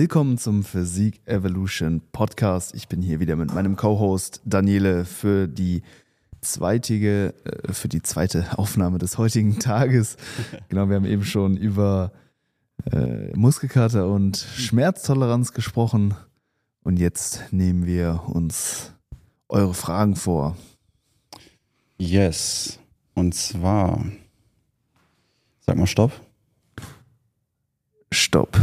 Willkommen zum Physik Evolution Podcast. Ich bin hier wieder mit meinem Co-Host Daniele für die zweitige, äh, für die zweite Aufnahme des heutigen Tages. Genau, wir haben eben schon über äh, Muskelkater und Schmerztoleranz gesprochen. Und jetzt nehmen wir uns eure Fragen vor. Yes. Und zwar, sag mal Stopp. Stopp.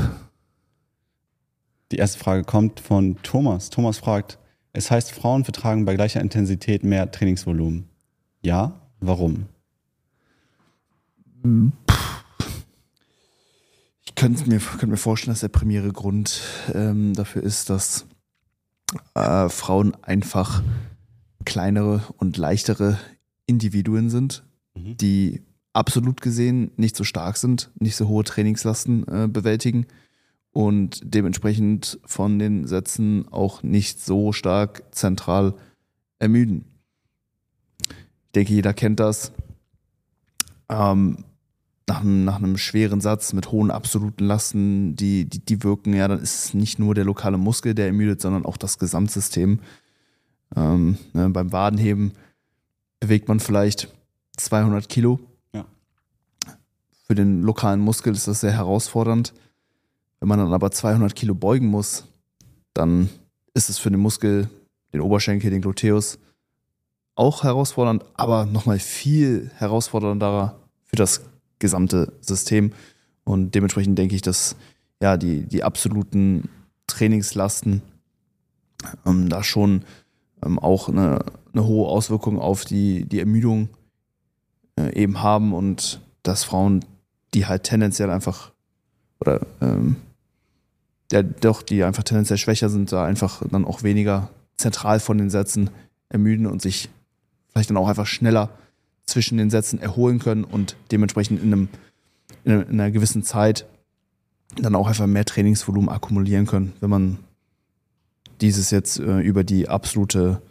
Die erste Frage kommt von Thomas. Thomas fragt, es heißt, Frauen vertragen bei gleicher Intensität mehr Trainingsvolumen. Ja, warum? Ich könnte mir, könnte mir vorstellen, dass der primäre Grund ähm, dafür ist, dass äh, Frauen einfach kleinere und leichtere Individuen sind, Mhm. die absolut gesehen nicht so stark sind, nicht so hohe Trainingslasten äh, bewältigen und dementsprechend von den Sätzen auch nicht so stark zentral ermüden. Ich denke, jeder kennt das. Ähm, nach, einem, nach einem schweren Satz mit hohen absoluten Lasten, die, die, die wirken, ja, dann ist es nicht nur der lokale Muskel, der ermüdet, sondern auch das Gesamtsystem. Ähm, ne, beim Wadenheben bewegt man vielleicht 200 Kilo. Ja. Für den lokalen Muskel ist das sehr herausfordernd. Wenn man dann aber 200 Kilo beugen muss, dann ist es für den Muskel, den Oberschenkel, den Gluteus auch herausfordernd, aber nochmal viel herausfordernder für das gesamte System. Und dementsprechend denke ich, dass ja die, die absoluten Trainingslasten ähm, da schon ähm, auch eine, eine hohe Auswirkung auf die, die Ermüdung äh, eben haben und dass Frauen, die halt tendenziell einfach oder ähm, ja, doch, die einfach tendenziell schwächer sind, da einfach dann auch weniger zentral von den Sätzen ermüden und sich vielleicht dann auch einfach schneller zwischen den Sätzen erholen können und dementsprechend in, einem, in einer- in einer gewissen Zeit dann auch einfach mehr Trainingsvolumen akkumulieren können, wenn man dieses jetzt äh, über die absolute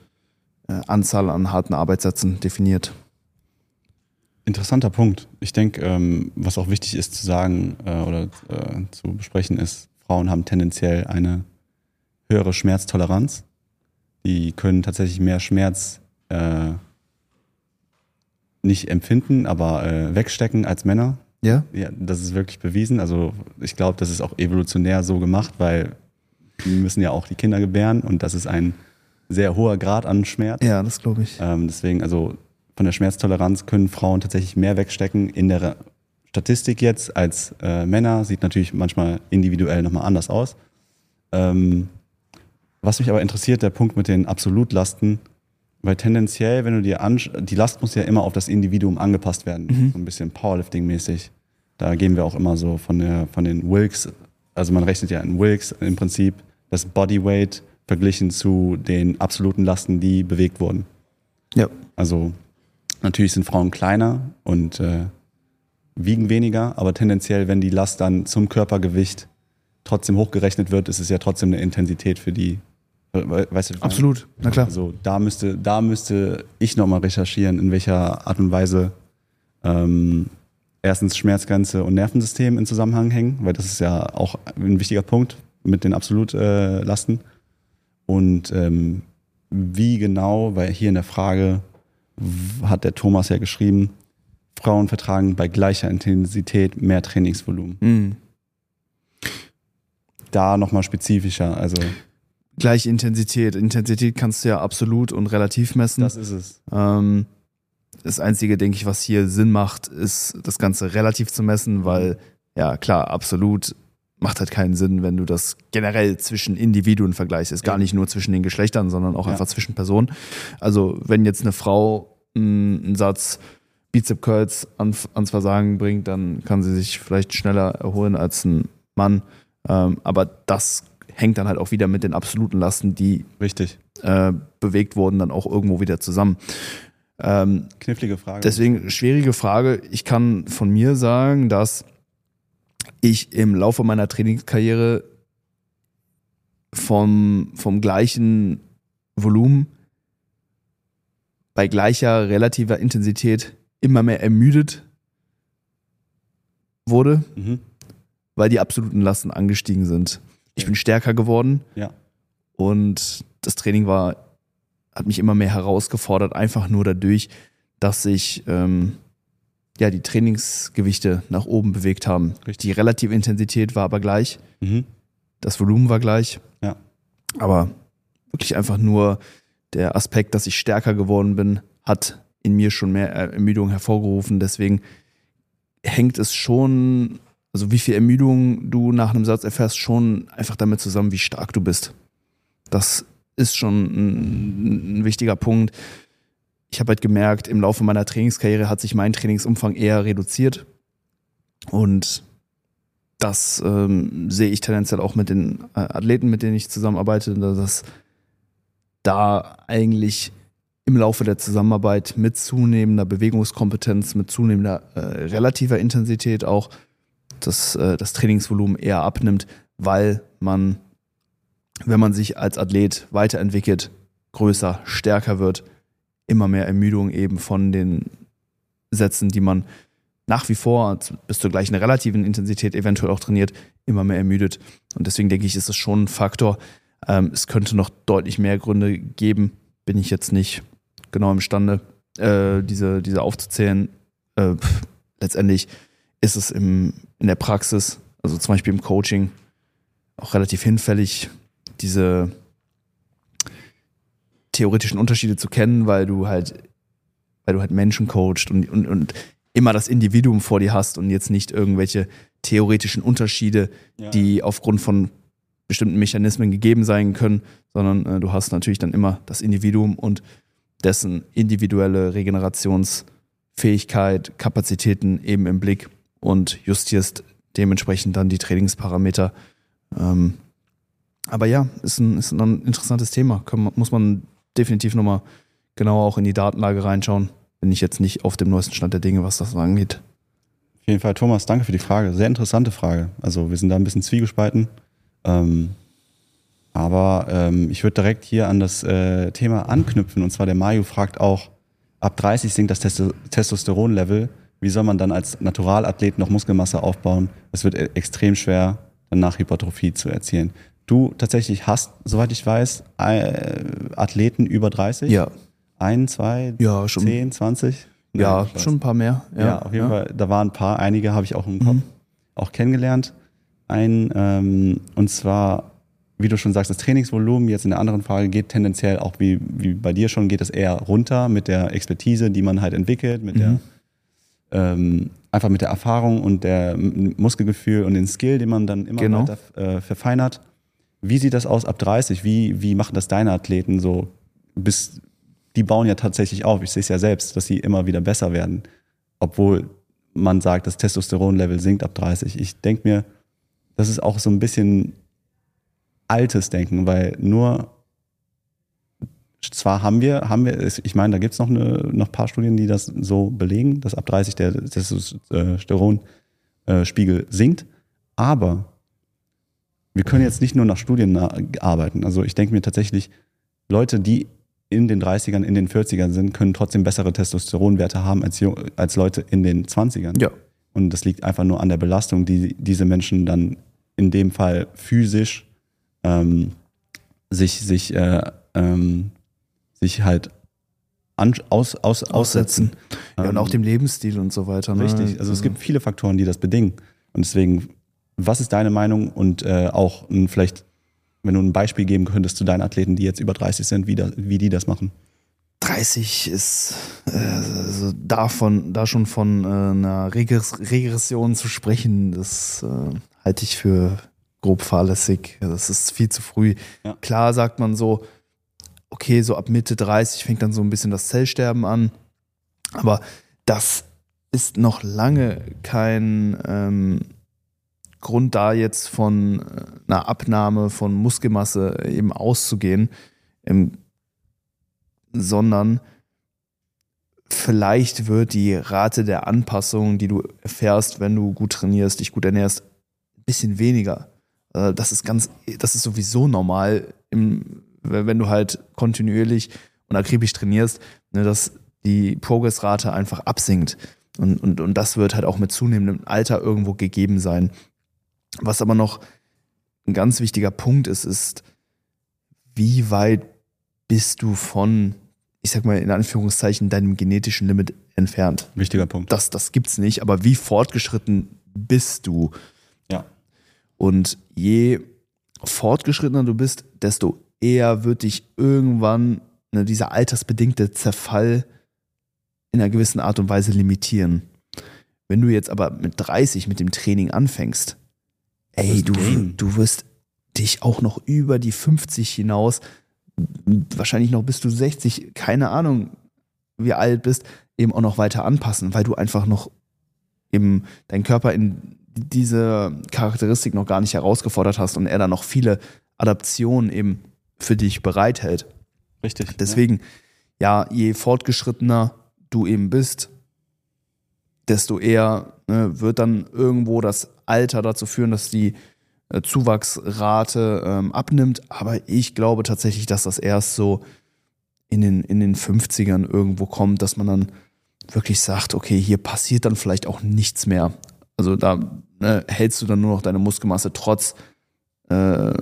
äh, Anzahl an harten Arbeitssätzen definiert. Interessanter Punkt. Ich denke, ähm, was auch wichtig ist zu sagen äh, oder äh, zu besprechen ist, Frauen haben tendenziell eine höhere Schmerztoleranz. Die können tatsächlich mehr Schmerz äh, nicht empfinden, aber äh, wegstecken als Männer. Ja? Ja, das ist wirklich bewiesen. Also ich glaube, das ist auch evolutionär so gemacht, weil die müssen ja auch die Kinder gebären und das ist ein sehr hoher Grad an Schmerz. Ja, das glaube ich. Ähm, deswegen, also von der Schmerztoleranz können Frauen tatsächlich mehr wegstecken in der Statistik jetzt als äh, Männer. Sieht natürlich manchmal individuell nochmal anders aus. Ähm, was mich aber interessiert, der Punkt mit den Absolutlasten, weil tendenziell, wenn du dir ansch die Last muss ja immer auf das Individuum angepasst werden, so ein bisschen Powerlifting-mäßig. Da gehen wir auch immer so von, der, von den Wilks, also man rechnet ja in Wilks im Prinzip das Bodyweight verglichen zu den absoluten Lasten, die bewegt wurden. Ja. Also natürlich sind Frauen kleiner und äh, wiegen weniger, aber tendenziell, wenn die Last dann zum Körpergewicht trotzdem hochgerechnet wird, ist es ja trotzdem eine Intensität für die. We- Weißt du, Absolut, na klar. Also da müsste, da müsste ich nochmal recherchieren, in welcher Art und Weise ähm, erstens Schmerzgrenze und Nervensystem in Zusammenhang hängen, weil das ist ja auch ein wichtiger Punkt mit den Absolutlasten. Äh, Lasten. und ähm, wie genau, weil hier in der Frage hat der Thomas ja geschrieben, Frauen vertragen bei gleicher Intensität mehr Trainingsvolumen. Mhm. Da nochmal spezifischer, also Gleiche Intensität. Intensität kannst du ja absolut und relativ messen. das ist es. Ähm, das Einzige, denke ich, was hier Sinn macht, ist das Ganze relativ zu messen, weil, ja, klar, absolut macht halt keinen Sinn, wenn du das generell zwischen Individuen vergleichst. Gar nicht nur zwischen den Geschlechtern, sondern auch Ja. einfach zwischen Personen. Also, wenn jetzt eine Frau mh, einen Satz Bizep Curls ans, Versagen bringt, dann kann sie sich vielleicht schneller erholen als ein Mann. Ähm, aber das hängt dann halt auch wieder mit den absoluten Lasten, die Richtig. äh, bewegt wurden, dann auch irgendwo wieder zusammen. Ähm, Knifflige Frage. deswegen schwierige Frage. Ich kann von mir sagen, dass ich im Laufe meiner Trainingskarriere vom, vom gleichen Volumen bei gleicher relativer Intensität immer mehr ermüdet wurde, Mhm. weil die absoluten Lasten angestiegen sind. Ich bin stärker geworden Ja. und das Training war, hat mich immer mehr herausgefordert, einfach nur dadurch, dass sich ähm, ja, die Trainingsgewichte nach oben bewegt haben. Richtig. Die relative Intensität war aber gleich, Mhm. das Volumen war gleich. Ja. Aber wirklich einfach nur der Aspekt, dass ich stärker geworden bin, hat in mir schon mehr Ermüdung hervorgerufen. Deswegen hängt es schon, also wie viel Ermüdung du nach einem Satz erfährst, schon einfach damit zusammen, wie stark du bist. Das ist schon ein, ein wichtiger Punkt. Ich habe halt gemerkt, im Laufe meiner Trainingskarriere hat sich mein Trainingsumfang eher reduziert. Und das ähm, sehe ich tendenziell auch mit den äh, Athleten, mit denen ich zusammenarbeite, dass da eigentlich im Laufe der Zusammenarbeit mit zunehmender Bewegungskompetenz, mit zunehmender äh, relativer Intensität auch das, äh, das Trainingsvolumen eher abnimmt, weil man, wenn man sich als Athlet weiterentwickelt, größer, stärker wird, immer mehr Ermüdung eben von den Sätzen, die man nach wie vor bis zur gleichen relativen Intensität eventuell auch trainiert, immer mehr ermüdet. Und deswegen denke ich, ist es schon ein Faktor. Ähm, es könnte noch deutlich mehr Gründe geben, bin ich jetzt nicht genau imstande, äh, diese, diese aufzuzählen. Äh, letztendlich ist es im, in der Praxis, also zum Beispiel im Coaching, auch relativ hinfällig, diese theoretischen Unterschiede zu kennen, weil du halt, weil du halt Menschen coachst und, und, und immer das Individuum vor dir hast und jetzt nicht irgendwelche theoretischen Unterschiede, Ja. die aufgrund von bestimmten Mechanismen gegeben sein können, sondern äh, du hast natürlich dann immer das Individuum und dessen individuelle Regenerationsfähigkeit, Kapazitäten eben im Blick und justierst dementsprechend dann die Trainingsparameter. Ähm, aber ja, ist ein, ist ein interessantes Thema. Kann, muss man definitiv nochmal genauer auch in die Datenlage reinschauen. Bin ich jetzt nicht auf dem neuesten Stand der Dinge, was das angeht. Auf jeden Fall, Thomas, danke für die Frage. Sehr interessante Frage. Also wir sind da ein bisschen zwiegespalten. Ähm, aber ähm, ich würde direkt hier an das äh, Thema anknüpfen. Und zwar der Mayu fragt auch, ab 30 sinkt das Testo Testosteronlevel. Wie soll man dann als Naturalathlet noch Muskelmasse aufbauen? Es wird e- extrem schwer, danach Hypertrophie zu erzielen. Du tatsächlich hast, soweit ich weiß, äh, Athleten über 30? Ja, Ein, zwei, ja, schon, 10, 20? ja, schon ein paar mehr. ja, auf jeden Fall. Da waren ein paar, einige habe ich auch im Kopf Mhm. auch kennengelernt. Ein, ähm, und zwar, wie du schon sagst, das Trainingsvolumen jetzt in der anderen Frage geht tendenziell auch wie, wie bei dir schon, geht es eher runter mit der Expertise, die man halt entwickelt, mit der Mhm. ähm, einfach mit der Erfahrung und der Muskelgefühl und den Skill, den man dann immer Genau. weiter äh, verfeinert. Wie sieht das aus ab 30? Wie, wie machen das deine Athleten so? Bis, die bauen ja tatsächlich auf. Ich sehe es ja selbst, dass sie immer wieder besser werden. Obwohl man sagt, das Testosteronlevel sinkt ab 30. Ich denke mir, das ist auch so ein bisschen altes Denken, weil nur zwar haben wir, haben wir, ich meine, da gibt es noch, eine, noch ein paar Studien, die das so belegen, dass ab 30 der Testosteronspiegel sinkt, aber wir können jetzt nicht nur nach Studien arbeiten. Also ich denke mir tatsächlich, Leute, die in den 30ern, in den 40ern sind, können trotzdem bessere Testosteronwerte haben als, als Leute in den 20ern. Ja, Und das liegt einfach nur an der Belastung, die diese Menschen dann in dem Fall physisch ähm, sich, sich, äh, ähm, sich halt an, aus, aus, aussetzen. ja, und Ähm, auch dem Lebensstil und so weiter. Ne? Richtig. Also es gibt viele Faktoren, die das bedingen. Und deswegen, was ist deine Meinung und äh, auch ein, vielleicht, wenn du ein Beispiel geben könntest zu deinen Athleten, die jetzt über 30 sind, wie, da, wie die das machen? 30 ist äh, also davon, da schon von äh, einer Regress Regression zu sprechen, das äh, halte ich für grob fahrlässig. Das ist viel zu früh. Ja. Klar sagt man so, okay, so ab Mitte 30 fängt dann so ein bisschen das Zellsterben an. Aber das ist noch lange kein ähm, Grund da jetzt von äh, einer Abnahme von Muskelmasse eben auszugehen. Im sondern vielleicht wird die Rate der Anpassung, die du erfährst, wenn du gut trainierst, dich gut ernährst, ein bisschen weniger. Äh, Das ist ganz, das ist sowieso normal, im, wenn du halt kontinuierlich und akribisch trainierst, ne, dass die Progressrate einfach absinkt. Und, und, und das wird halt auch mit zunehmendem Alter irgendwo gegeben sein. Was aber noch ein ganz wichtiger Punkt ist, ist, wie weit bist du von, ich sag mal in Anführungszeichen, deinem genetischen Limit entfernt? Wichtiger Punkt. Das, das gibt's nicht, aber wie fortgeschritten bist du? Und je fortgeschrittener du bist, desto eher wird dich irgendwann ne, dieser altersbedingte Zerfall in einer gewissen Art und Weise limitieren. Wenn du jetzt aber mit 30 mit dem Training anfängst, ey, du, du wirst dich auch noch über die 50 hinaus, wahrscheinlich noch bis du 60, keine Ahnung, wie alt bist, eben auch noch weiter anpassen, weil du einfach noch eben deinen Körper in diese Charakteristik noch gar nicht herausgefordert hast und er da noch viele Adaptionen eben für dich bereithält. Richtig. Deswegen, ja, je fortgeschrittener du eben bist, desto eher ne, wird dann irgendwo das Alter dazu führen, dass die äh, Zuwachsrate ähm, abnimmt. Aber ich glaube tatsächlich, dass das erst so in den, in den 50ern irgendwo kommt, dass man dann wirklich sagt, okay, hier passiert dann vielleicht auch nichts mehr. Also da ne, hältst du dann nur noch deine Muskelmasse trotz, äh,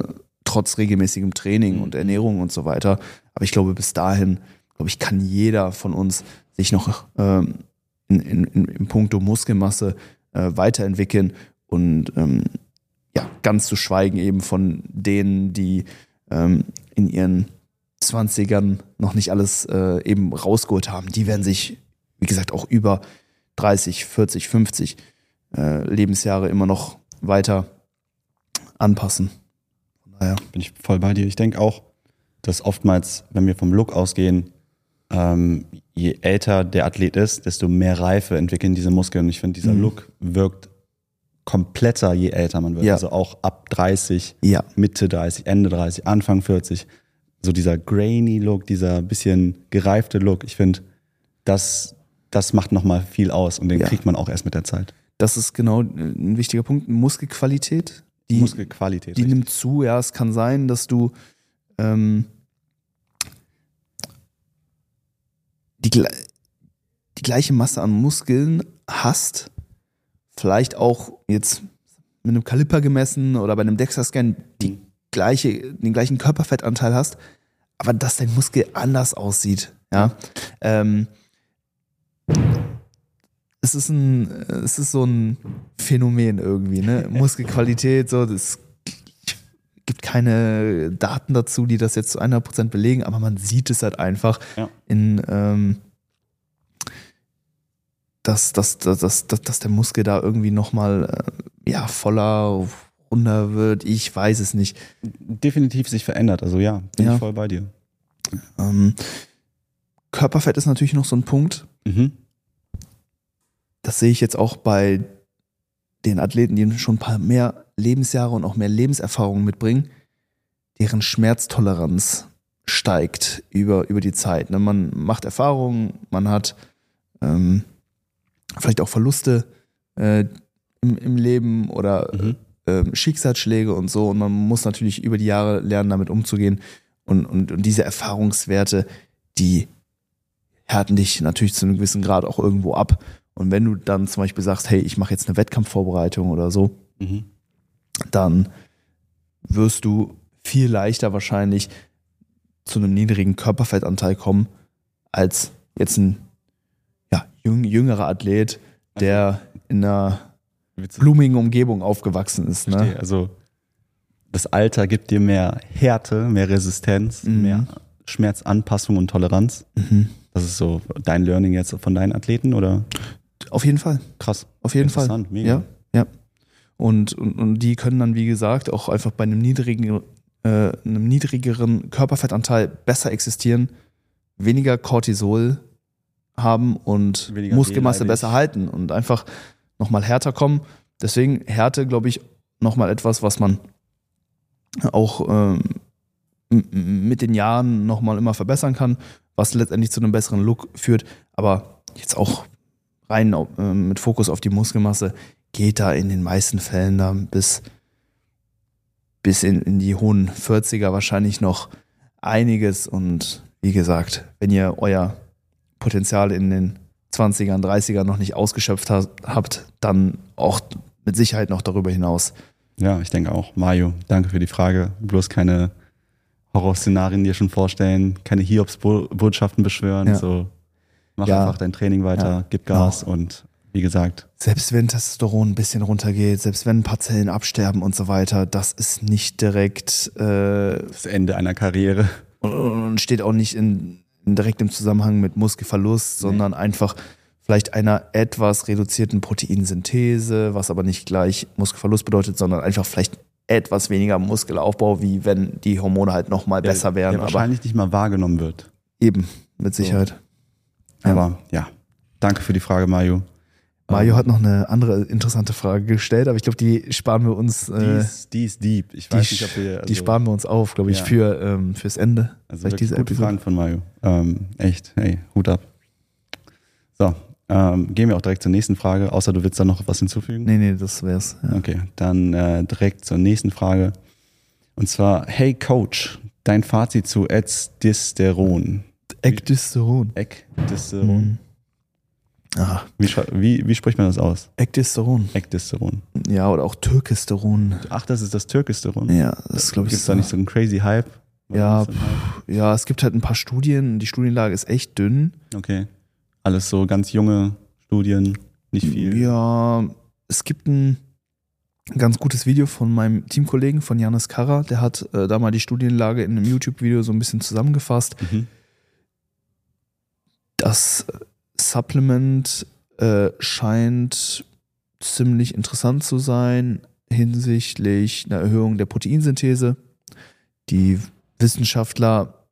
trotz regelmäßigem Training und Ernährung und so weiter. Aber ich glaube, bis dahin, glaube ich, kann jeder von uns sich noch ähm, in, in, in, in puncto Muskelmasse äh, weiterentwickeln und ähm, ja, ganz zu schweigen eben von denen, die ähm, in ihren 20ern noch nicht alles äh, eben rausgeholt haben. Die werden sich, wie gesagt, auch über 30, 40, 50 äh, Lebensjahre immer noch weiter anpassen. Von daher. Bin ich voll bei dir. Ich denke auch, dass oftmals, wenn wir vom Look ausgehen, ähm, je älter der Athlet ist, desto mehr Reife entwickeln diese Muskeln. Und ich finde, dieser Mhm. Look wirkt kompletter, je älter man wird. Ja. Also auch ab 30, Ja, Mitte 30, Ende 30, Anfang 40. So dieser grainy Look, dieser bisschen gereifte Look. Ich finde, das, das macht nochmal viel aus und den Ja. kriegt man auch erst mit der Zeit. Das ist genau ein wichtiger Punkt. Muskelqualität, die, Muskelqualität. die richtig. nimmt zu. Ja, es kann sein, dass du ähm, die, die gleiche Masse an Muskeln hast, vielleicht auch jetzt mit einem Kaliper gemessen oder bei einem DEXA-Scan die gleiche, den gleichen Körperfettanteil hast, aber dass dein Muskel anders aussieht. Ja. Ähm, es ist ein, es ist so ein Phänomen irgendwie, ne? Muskelqualität, so, das gibt keine Daten dazu, die das jetzt zu 100% belegen, aber man sieht es halt einfach Ja. in, ähm, dass, dass, dass, dass, dass, dass der Muskel da irgendwie nochmal, äh, ja, voller, runder wird. Ich weiß es nicht. Definitiv sich verändert. Also ja, bin Ja. ich voll bei dir. Ähm, Körperfett ist natürlich noch so ein Punkt. Mhm. Das sehe ich jetzt auch bei den Athleten, die schon ein paar mehr Lebensjahre und auch mehr Lebenserfahrung mitbringen, deren Schmerztoleranz steigt über, über die Zeit. Ne? Man macht Erfahrungen, man hat ähm, vielleicht auch Verluste äh, im, im Leben oder Mhm. ähm, Schicksalsschläge und so. Und man muss natürlich über die Jahre lernen, damit umzugehen. Und, und, und diese Erfahrungswerte, die härten dich natürlich zu einem gewissen Grad auch irgendwo ab. Und wenn du dann zum Beispiel sagst, hey, ich mache jetzt eine Wettkampfvorbereitung oder so, Mhm. dann wirst du viel leichter wahrscheinlich zu einem niedrigen Körperfettanteil kommen, als jetzt ein ja, jüng, jüngerer Athlet, der in einer blumigen Umgebung aufgewachsen ist. Ne? Also das Alter gibt dir mehr Härte, mehr Resistenz, Mhm. mehr Schmerzanpassung und Toleranz. Mhm. Das ist so dein Learning jetzt von deinen Athleten oder Auf jeden Fall. krass? Auf jeden Fall. Interessant, mega. Ja, ja. Und, und, und die können dann, wie gesagt, auch einfach bei einem niedrigen, äh, einem niedrigeren Körperfettanteil besser existieren, weniger Cortisol haben und Weniger Muskelmasse besser halten und einfach nochmal härter kommen. Deswegen Härte, glaube ich, nochmal etwas, was man auch ähm, mit den Jahren nochmal immer verbessern kann, was letztendlich zu einem besseren Look führt. Aber jetzt auch rein äh, mit Fokus auf die Muskelmasse geht da in den meisten Fällen dann bis, bis in, in die hohen 40er wahrscheinlich noch einiges. Und wie gesagt, wenn ihr euer Potenzial in den 20ern, 30ern noch nicht ausgeschöpft ha- habt, dann auch mit Sicherheit noch darüber hinaus Ja, ich denke auch. Mario, danke für die Frage. Bloß keine Horrorszenarien dir schon vorstellen, keine Hiobs-Botschaften beschwören. Ja. So, mach Ja. einfach dein Training weiter, Ja, gib Gas genau. und wie gesagt, Selbst wenn Testosteron ein bisschen runtergeht, selbst wenn ein paar Zellen absterben und so weiter, das ist nicht direkt äh, das Ende einer Karriere. und, steht auch nicht in, in direktem Zusammenhang mit Muskelverlust, sondern einfach vielleicht einer etwas reduzierten Proteinsynthese, was aber nicht gleich Muskelverlust bedeutet, sondern einfach vielleicht etwas weniger Muskelaufbau, wie wenn die Hormone halt nochmal besser wären. Der wahrscheinlich nicht mal wahrgenommen wird. eben, mit Sicherheit. Ja. Aber ja, danke für die Frage, Mario. Mario hat noch eine andere interessante Frage gestellt, aber ich glaube, die sparen wir uns. Die Äh, ist, die ist deep. Ich die, weiß nicht, ob wir. die sparen wir uns auf, glaube ich, Ja. für ähm, fürs Ende. Also wirklich diese gute Episode. Fragen von Mario. Ähm, echt, hey, Hut ab. So, ähm, gehen wir auch direkt zur nächsten Frage, außer du willst da noch was hinzufügen? Nee, nee, das wär's. Ja. Okay, dann äh, direkt zur nächsten Frage. Und zwar, hey Coach, dein Fazit zu Ecdisteron. Ecdysteron. Ecdisteron. Mhm. Ah, Wie, wie, wie spricht man das aus? Ecdysteron. Ecdisteron. Ja, oder auch Türkisteron. Ach, das ist das Türkisteron. Ja, das glaube ich. Gibt es da nicht so einen crazy Hype? Ja, Hype? Ja, es gibt halt ein paar Studien. Die Studienlage ist echt dünn. Okay. Alles so ganz junge Studien, nicht viel. Ja, es gibt ein ganz gutes Video von meinem Teamkollegen, von Janis Karra. Der hat äh, da mal die Studienlage in einem YouTube-Video so ein bisschen zusammengefasst. Mhm. Das Supplement äh, scheint ziemlich interessant zu sein hinsichtlich einer Erhöhung der Proteinsynthese. Die Wissenschaftler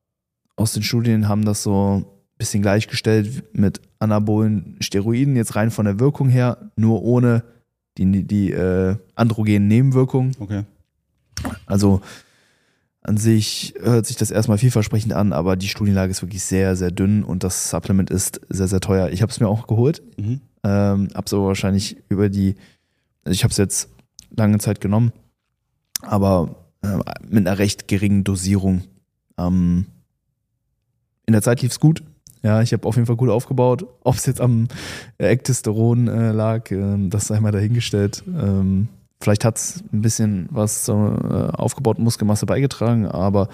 aus den Studien haben das so ein bisschen gleichgestellt mit anabolen Steroiden, jetzt rein von der Wirkung her, nur ohne die, die äh, androgenen Nebenwirkungen. Okay. Also an sich hört sich das erstmal vielversprechend an, aber die Studienlage ist wirklich sehr, sehr dünn und das Supplement ist sehr, sehr teuer. Ich habe es mir auch geholt, Mhm. ähm, hab's aber wahrscheinlich über die, also ich habe es jetzt lange Zeit genommen, aber äh, mit einer recht geringen Dosierung. Ähm, in der Zeit lief's gut. Ja, ich habe auf jeden Fall gut aufgebaut. Ob es jetzt am Ectestoron äh, lag, äh, das sei mal dahingestellt. Ähm, vielleicht hat's ein bisschen was zur äh, aufgebauten Muskelmasse beigetragen, aber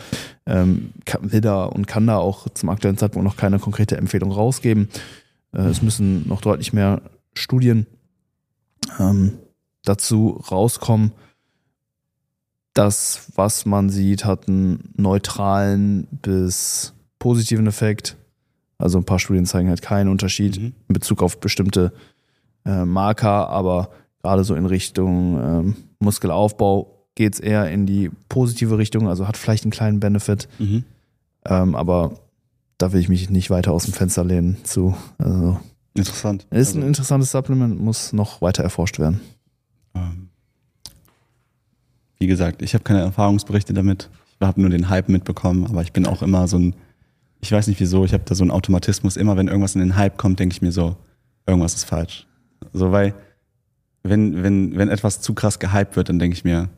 ähm, kann, will da und kann da auch zum aktuellen Zeitpunkt noch keine konkrete Empfehlung rausgeben. Äh, es müssen noch deutlich mehr Studien ähm, dazu rauskommen. Das, was man sieht, hat einen neutralen bis positiven Effekt. Also ein paar Studien zeigen halt keinen Unterschied Mhm. in Bezug auf bestimmte äh, Marker, aber gerade so in Richtung ähm, Muskelaufbau geht es eher in die positive Richtung, also hat vielleicht einen kleinen Benefit, Mhm. ähm, aber da will ich mich nicht weiter aus dem Fenster lehnen zu. Also, Interessant. ist ein Also, interessantes Supplement, muss noch weiter erforscht werden. ähm, wie gesagt, ich habe keine Erfahrungsberichte damit. Ich habe nur den Hype mitbekommen, aber ich bin auch immer so ein, ich weiß nicht wieso, ich habe da so einen Automatismus. Immer wenn irgendwas in den Hype kommt, denke ich mir so, irgendwas ist falsch. So, weil, wenn, wenn, wenn etwas zu krass gehypt wird, dann denke ich mir,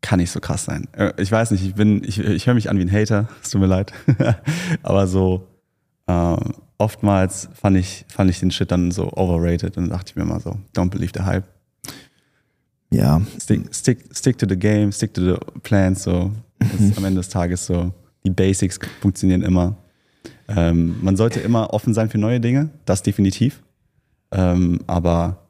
kann nicht so krass sein. Äh, Ich weiß nicht, ich bin, ich, ich höre mich an wie ein Hater, es tut mir leid. aber so, äh, oftmals fand ich, fand ich den Shit dann so overrated und dachte ich mir mal so, don't believe the hype. Ja, Stick, stick, stick to the game, stick to the plans, so. Das ist am Ende des Tages so. Die Basics funktionieren immer. Ähm, man sollte immer offen sein für neue Dinge, das definitiv. Ähm, aber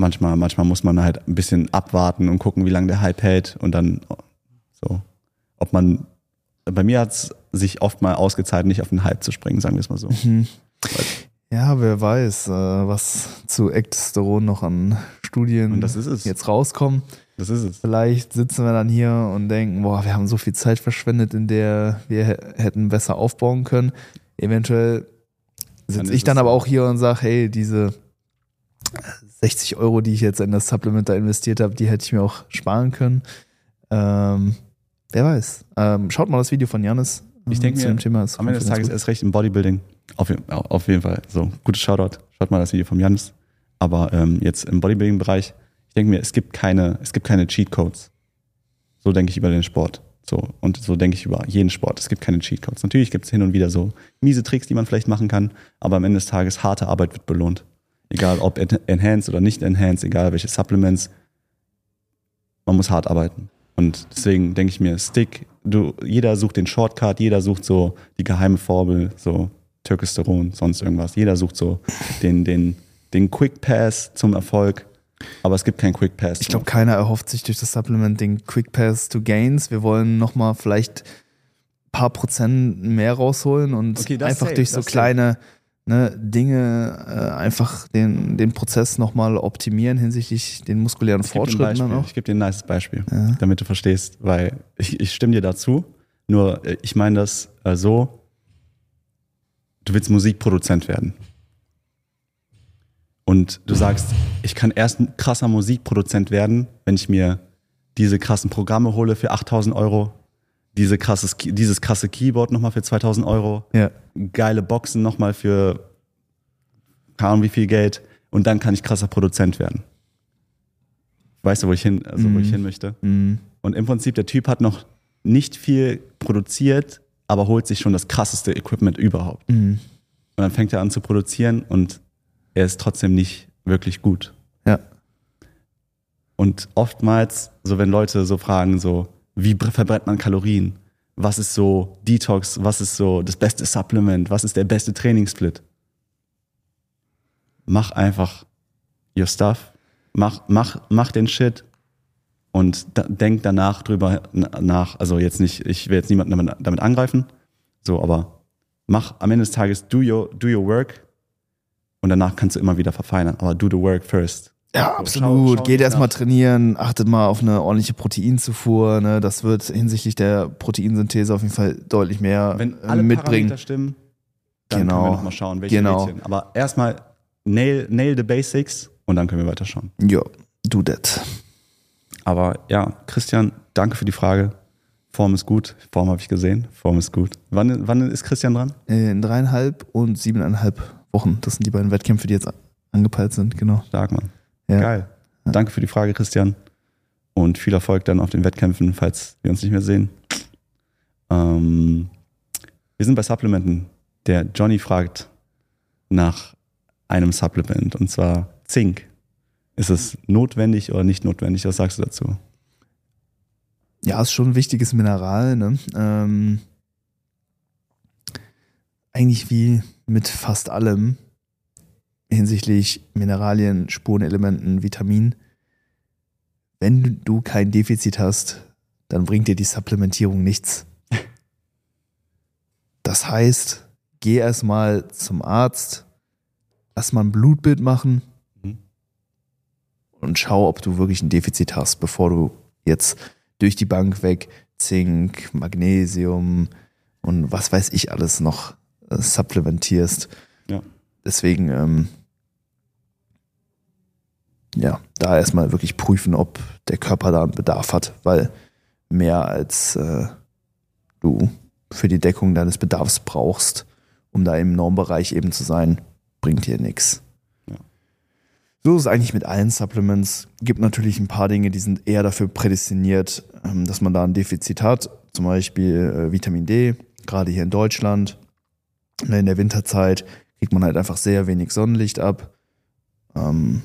manchmal, manchmal muss man halt ein bisschen abwarten und gucken, wie lange der Hype hält und dann so, ob man, bei mir hat es sich oft mal ausgezahlt, nicht auf den Hype zu springen, sagen wir es mal so. Mhm. Ja, wer weiß, äh, was zu Ectosteron noch an Studien Und das ist es. jetzt rauskommen. Das ist es. Vielleicht sitzen wir dann hier und denken, boah, wir haben so viel Zeit verschwendet, in der wir hätten besser aufbauen können. Eventuell sitze ich dann aber auch hier und sage, hey, diese 60 Euro, die ich jetzt in das Supplement da investiert habe, die hätte ich mir auch sparen können. Ähm, wer weiß. Ähm, schaut mal das Video von Janis. Ich denke zu mir, dem Thema. Am Ende des Tages gut. erst recht im Bodybuilding. Auf, auf jeden Fall. So, gutes Shoutout. Schaut mal das Video vom Janis. Aber ähm, jetzt im Bodybuilding-Bereich, ich denke mir, es gibt keine, es gibt keine Cheat-Codes. So denke ich über den Sport. So, und so denke ich über jeden Sport. Es gibt keine Cheat-Codes. Natürlich gibt es hin und wieder so miese Tricks, die man vielleicht machen kann, aber am Ende des Tages harte Arbeit wird belohnt. Egal ob en- enhanced oder nicht enhanced, egal welche Supplements. man muss hart arbeiten. Und deswegen denke ich mir, Stick, du, jeder sucht den Shortcut, jeder sucht so die geheime Formel, so Türkesteron, sonst irgendwas. Jeder sucht so den, den, den Quick Pass zum Erfolg. Aber es gibt keinen Quick Pass. Ich glaube, keiner erhofft sich durch das Supplement den Quick Pass to Gains. Wir wollen nochmal vielleicht ein paar Prozent mehr rausholen und Okay, einfach safe, durch so das safe. Ne, Dinge äh, einfach den, den Prozess nochmal optimieren hinsichtlich den muskulären Fortschritten dann auch. Ich gebe dir ein nice Beispiel, Ja. damit du verstehst, weil ich, ich stimme dir dazu. Nur äh, ich meine das äh, so, du willst Musikproduzent werden. Und du sagst, ich kann erst ein krasser Musikproduzent werden, wenn ich mir diese krassen Programme hole für 8000 Euro, diese krasses, dieses krasse Keyboard nochmal für 2000 Euro, Ja. geile Boxen nochmal für keine Ahnung wie viel Geld und dann kann ich krasser Produzent werden. Weißt du, wo ich hin, also wo Mhm. ich hin möchte? Mhm. Und im Prinzip, der Typ hat noch nicht viel produziert, aber holt sich schon das krasseste Equipment überhaupt. Mhm. Und dann fängt er an zu produzieren und er ist trotzdem nicht wirklich gut. Ja. Und oftmals, so wenn Leute so fragen, so, wie br- verbrennt man Kalorien? Was ist so Detox? Was ist so das beste Supplement? Was ist der beste Trainingssplit? Mach einfach your stuff. Mach, mach, mach den Shit und da, denk danach drüber na- nach. Also jetzt nicht, ich will jetzt niemanden damit, damit angreifen, so, aber mach am Ende des Tages do your, do your work und danach kannst du immer wieder verfeinern. Aber do the work first. Ja, So, absolut. schau- schau Geht erstmal trainieren, achtet mal auf eine ordentliche Proteinzufuhr. Ne? Das wird hinsichtlich der Proteinsynthese auf jeden Fall deutlich mehr Wenn äh, alle mitbringen. Parameter stimmen, dann Genau. können wir nochmal schauen, welche Genau. Aber erstmal nail, nail the basics und dann können wir weiter schauen. Ja, do that. Aber ja, Christian, danke für die Frage. Form ist gut. Form habe ich gesehen. Form ist gut. Wann, wann ist Christian dran? Äh, In dreieinhalb und siebeneinhalb Wochen. Das sind die beiden Wettkämpfe, die jetzt angepeilt sind, genau. Stark, Mann. Ja. Geil. Danke für die Frage, Christian. Und viel Erfolg dann auf den Wettkämpfen, falls wir uns nicht mehr sehen. Ähm, wir sind bei Supplementen. Der Johnny fragt nach einem Supplement und zwar Zink. Ist es notwendig oder nicht notwendig? Was sagst du dazu? Ja, ist schon ein wichtiges Mineral. Ne? Ähm, eigentlich wie mit fast allem hinsichtlich Mineralien, Spurenelementen, Vitaminen. Wenn du kein Defizit hast, dann bringt dir die Supplementierung nichts. Das heißt, geh erstmal zum Arzt, lass mal ein Blutbild machen Mhm. und schau, ob du wirklich ein Defizit hast, bevor du jetzt durch die Bank weg Zink, Magnesium und was weiß ich alles noch äh, supplementierst. Ja. Deswegen, ähm, ja, da erstmal wirklich prüfen, ob der Körper da einen Bedarf hat, weil mehr als äh, du für die Deckung deines Bedarfs brauchst, um da im Normbereich eben zu sein, bringt dir nichts. Ja. So ist es eigentlich mit allen Supplements. Gibt natürlich ein paar Dinge, die sind eher dafür prädestiniert, ähm, dass man da ein Defizit hat. Zum Beispiel äh, Vitamin D, gerade hier in Deutschland. In der Winterzeit kriegt man halt einfach sehr wenig Sonnenlicht ab. Ähm,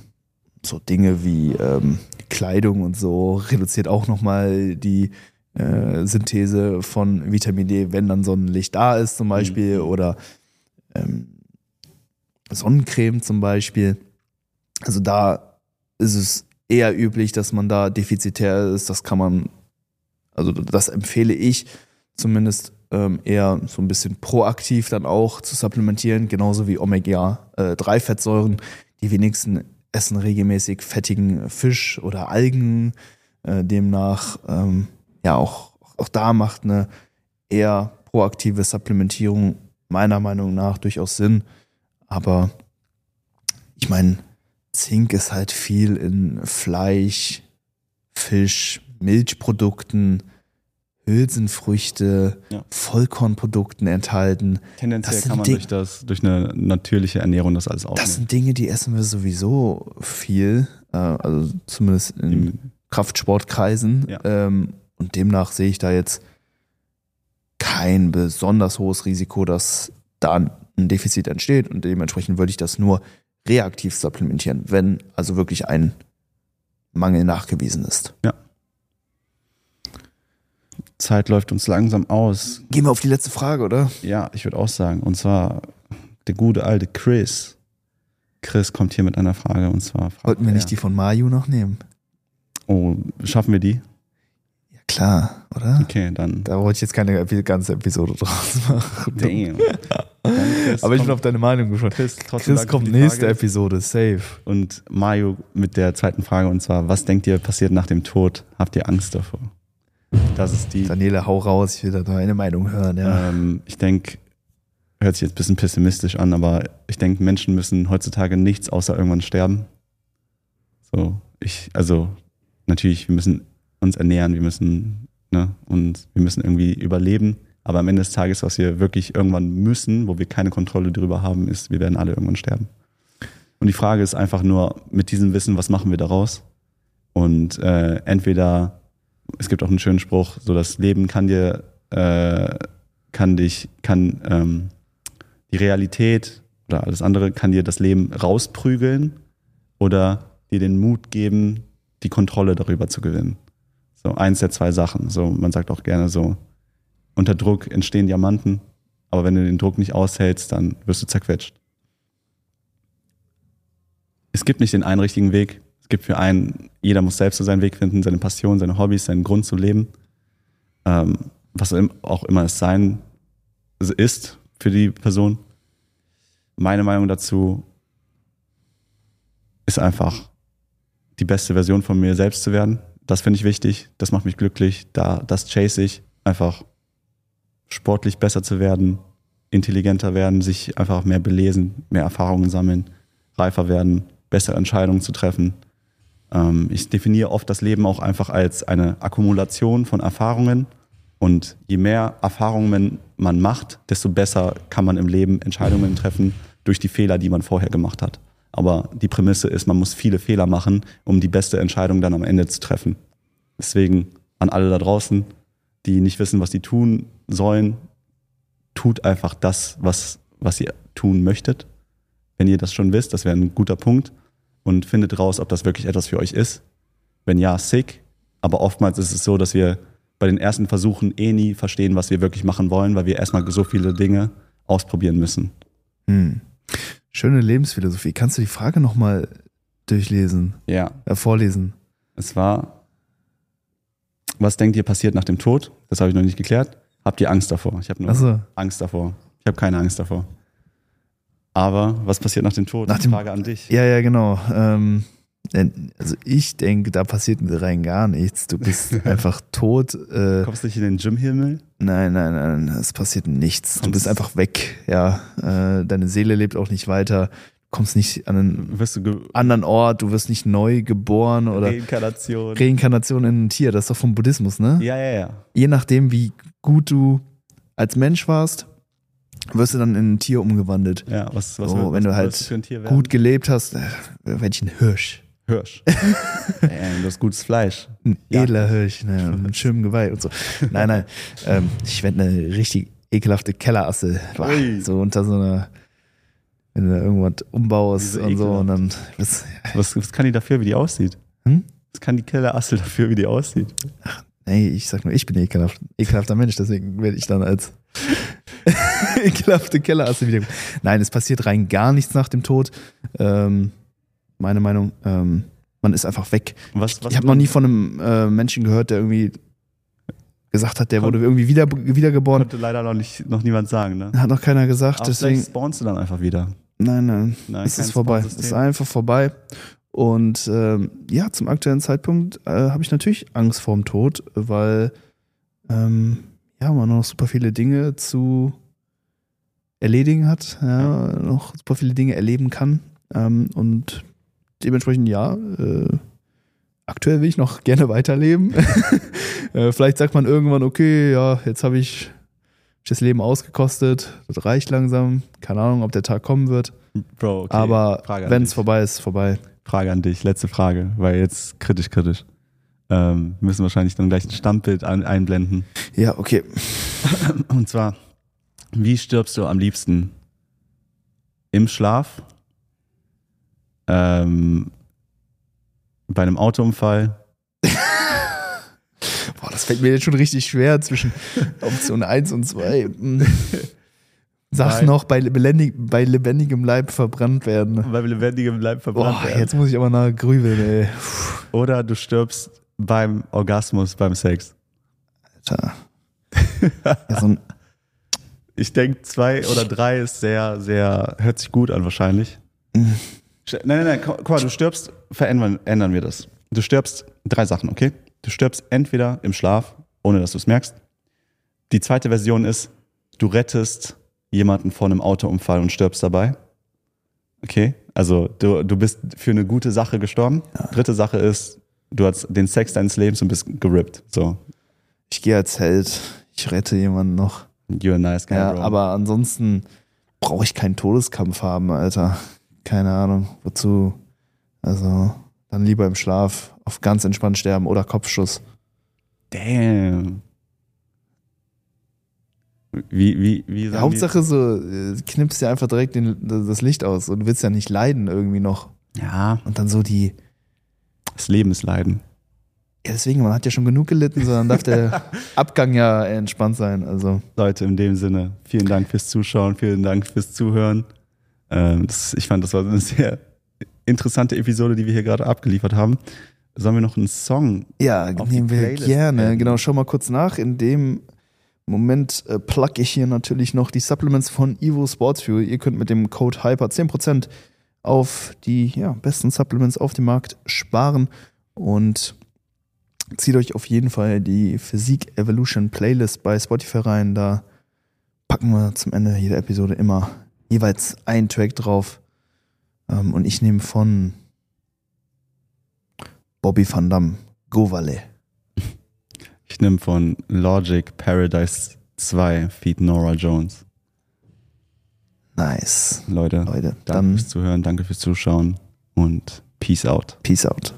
so Dinge wie ähm, Kleidung und so reduziert auch nochmal die äh, Synthese von Vitamin D, wenn dann Sonnenlicht da ist zum Beispiel oder ähm, Sonnencreme zum Beispiel. Also da ist es eher üblich, dass man da defizitär ist. Das kann man, also das empfehle ich zumindest ähm, eher so ein bisschen proaktiv dann auch zu supplementieren, genauso wie Omega-3-Fettsäuren. Die wenigsten essen regelmäßig fettigen Fisch oder Algen. Äh, demnach, ähm, ja, auch, auch da macht eine eher proaktive Supplementierung meiner Meinung nach durchaus Sinn. Aber ich meine, Zink ist halt viel in Fleisch, Fisch, Milchprodukten, Hülsenfrüchte, Ja. Vollkornprodukten enthalten. Tendenziell Das kann man Ding- durch, das, durch eine natürliche Ernährung das alles Das aufnehmen. sind Dinge, die essen wir sowieso viel, äh, also zumindest in Kraftsportkreisen. Ja. Ähm, und demnach sehe ich da jetzt kein besonders hohes Risiko, dass da ein Defizit entsteht. Und dementsprechend würde ich das nur reaktiv supplementieren, wenn also wirklich ein Mangel nachgewiesen ist. Zeit läuft uns langsam aus. Gehen wir auf die letzte Frage, oder? Ja, ich würde auch sagen. Und zwar der gute alte Chris. Chris kommt hier mit einer Frage und zwar. Wollten wir nicht die von Mayu noch nehmen? Oh, schaffen wir die? Ja, klar, oder? Okay, dann. Da wollte ich jetzt keine ganze Episode draus machen. Damn. Aber ich bin auf deine Meinung gespannt. Chris, trotzdem Chris kommt nächste. Episode, safe. Und Mario mit der zweiten Frage und zwar, was denkt ihr passiert nach dem Tod? Habt ihr Angst davor? Das ist die. Daniele, hau raus, ich will da deine Meinung hören, ja. Ähm, ich denke, hört sich jetzt ein bisschen pessimistisch an, aber ich denke, Menschen müssen heutzutage nichts außer irgendwann sterben. So, ich, also natürlich, wir müssen uns ernähren, wir müssen, ne, und wir müssen irgendwie überleben. Aber am Ende des Tages, was wir wirklich irgendwann müssen, wo wir keine Kontrolle drüber haben, ist, wir werden alle irgendwann sterben. Und die Frage ist einfach nur, mit diesem Wissen, was machen wir daraus? Und äh, entweder, es gibt auch einen schönen Spruch, so das Leben kann dir, äh, kann dich, kann ähm, die Realität oder alles andere kann dir das Leben rausprügeln oder dir den Mut geben, die Kontrolle darüber zu gewinnen. So eins der zwei Sachen. So, man sagt auch gerne so, unter Druck entstehen Diamanten, aber wenn du den Druck nicht aushältst, dann wirst du zerquetscht. Es gibt nicht den einen richtigen Weg. Es gibt für einen, jeder muss selbst so seinen Weg finden, seine Passion, seine Hobbys, seinen Grund zu leben. Ähm, was auch immer es sein ist für die Person. Meine Meinung dazu ist einfach, die beste Version von mir selbst zu werden. Das finde ich wichtig. Das macht mich glücklich. Da, das chase ich. Einfach sportlich besser zu werden, intelligenter werden, sich einfach mehr belesen, mehr Erfahrungen sammeln, reifer werden, bessere Entscheidungen zu treffen. Ähm, ich definiere oft das Leben auch einfach als eine Akkumulation von Erfahrungen. Und je mehr Erfahrungen man macht, desto besser kann man im Leben Entscheidungen treffen durch die Fehler, die man vorher gemacht hat. Aber die Prämisse ist, man muss viele Fehler machen, um die beste Entscheidung dann am Ende zu treffen. Deswegen an alle da draußen, die nicht wissen, was sie tun sollen, tut einfach das, was, was ihr tun möchtet. Wenn ihr das schon wisst, das wäre ein guter Punkt. Und findet raus, ob das wirklich etwas für euch ist. Wenn ja, sick. Aber oftmals ist es so, dass wir bei den ersten Versuchen eh nie verstehen, was wir wirklich machen wollen, weil wir erstmal so viele Dinge ausprobieren müssen. Hm. Schöne Lebensphilosophie. Kannst du die Frage nochmal durchlesen, Ja, äh, vorlesen? es war, was denkt ihr passiert nach dem Tod? Das habe ich noch nicht geklärt. Habt ihr Angst davor? Ich habe nur Achso. Angst davor. Ich habe keine Angst davor. Aber was passiert nach dem Tod? Nach dem- Frage an dich. Ja, ja, genau. Ähm, denn- also ich denke, da passiert rein gar nichts. Du bist einfach tot. Äh, Kommst du nicht in den Gymhimmel? nein, nein, nein, es passiert nichts. Du Kommst- bist einfach weg. Ja, äh, deine Seele lebt auch nicht weiter. Du kommst nicht an einen du anderen Ort. Du wirst nicht neu geboren oder Reinkarnation? Reinkarnation in ein Tier. Das ist doch vom Buddhismus, ne? ja, ja, ja. Je nachdem, wie gut du als Mensch warst, wirst du dann in ein Tier umgewandelt. Ja, was, was, So, was wenn du was halt? Gut gelebt hast, äh, werde ich ein Hirsch. Hirsch. Ey, du hast gutes Fleisch. Ein Ja. edler Hirsch, ne, mit schönem Geweih und so. Nein, nein, ähm, ich werde eine richtig ekelhafte Kellerasse. Boah, Ui. so unter so einer, wenn du da irgendwas umbaust und so und dann, das, Was, was kann die dafür, wie die aussieht? Hm? Was kann die Kellerassel dafür, wie die aussieht? nee, ich sag nur, ich bin ekelhaft, ekelhafter Mensch, deswegen werde ich dann als ekelhafte Kellerasse wieder. Nein, es passiert rein gar nichts nach dem Tod. Ähm, meine Meinung, ähm, man ist einfach weg. Was, was ich habe noch nie von einem äh, Menschen gehört, der irgendwie gesagt hat, der wurde irgendwie wieder, wiedergeboren. konnte leider noch, nicht, noch niemand sagen, ne? Hat noch keiner gesagt, Aber deswegen. spawnst du dann einfach wieder. Nein, nein, Nein, es ist vorbei. Es ist einfach vorbei. Und ähm, ja, zum aktuellen Zeitpunkt äh, habe ich natürlich Angst vorm Tod, weil ähm, ja, man noch super viele Dinge zu erledigen hat, ja, noch super viele Dinge erleben kann. Ähm, und dementsprechend ja, äh, aktuell will ich noch gerne weiterleben. äh, vielleicht sagt man irgendwann, okay, ja, jetzt habe ich das Leben ausgekostet, das reicht langsam. Keine Ahnung, ob der Tag kommen wird. Bro, okay. Aber wenn es vorbei ist, vorbei. Frage an dich, letzte Frage, weil jetzt kritisch, kritisch. Ähm, wir müssen wahrscheinlich dann gleich ein Standbild ein, einblenden. Ja, okay. Und zwar, wie stirbst du am liebsten? Im Schlaf? Ähm, bei einem Autounfall? Boah, das fällt mir jetzt schon richtig schwer zwischen Option 1 und 2. Sag Nein. noch, bei, lebendig, bei lebendigem Leib verbrannt werden. Bei lebendigem Leib verbrannt Boah, jetzt muss ich aber nach grübeln, ey. Oder du stirbst beim Orgasmus, beim Sex. Alter. Ja, so ein, Ich denke, zwei oder drei ist sehr, sehr, hört sich gut an wahrscheinlich. Sch- Nein, nein, nein, guck mal, du stirbst, verändern ändern wir das. Du stirbst drei Sachen, okay? Du stirbst entweder im Schlaf, ohne dass du es merkst. Die zweite Version ist, du rettest jemanden vor einem Autounfall und stirbst dabei. Okay? Also du, du bist für eine gute Sache gestorben. Dritte Sache ist, du hast den Sex deines Lebens und bist gerippt. So, ich gehe als Held, ich rette jemanden noch. you're a nice guy, Ja, bro. aber ansonsten brauche ich keinen Todeskampf haben, Alter. Keine Ahnung, wozu. Also, dann lieber im Schlaf auf ganz entspannt sterben oder Kopfschuss. Damn. Wie, wie, wie Ja, Hauptsache so, äh, knippst dir einfach direkt den, das Licht aus und du willst ja nicht leiden irgendwie noch. die, ja, Und dann so die, das Leben ist Leiden. ja deswegen, man hat ja schon genug gelitten, sondern darf der Abgang ja entspannt sein. Also, Leute, in dem Sinne, vielen Dank fürs Zuschauen, vielen Dank fürs Zuhören. Ähm, das, ich fand, das war eine sehr interessante Episode, die wir hier gerade abgeliefert haben. Sollen wir noch einen Song? ja, nehmen wir Playlist gerne. adden. Genau, schau mal kurz nach. In dem Moment äh, plug ich hier natürlich noch die Supplements von Evo Sports Fuel. Ihr könnt mit dem Code HYPER 10% auf die ja, besten Supplements auf dem Markt sparen und zieht euch auf jeden Fall die Physik Evolution Playlist bei Spotify rein. Da packen wir zum Ende jeder Episode immer jeweils einen Track drauf. Ähm, und ich nehme von Bobby Van Damme, Govale. Ich nehme von Logic Paradise 2 Feed Nora Jones. Nice. Leute, Leute, danke dann fürs Zuhören, danke fürs Zuschauen und Peace out. Peace out.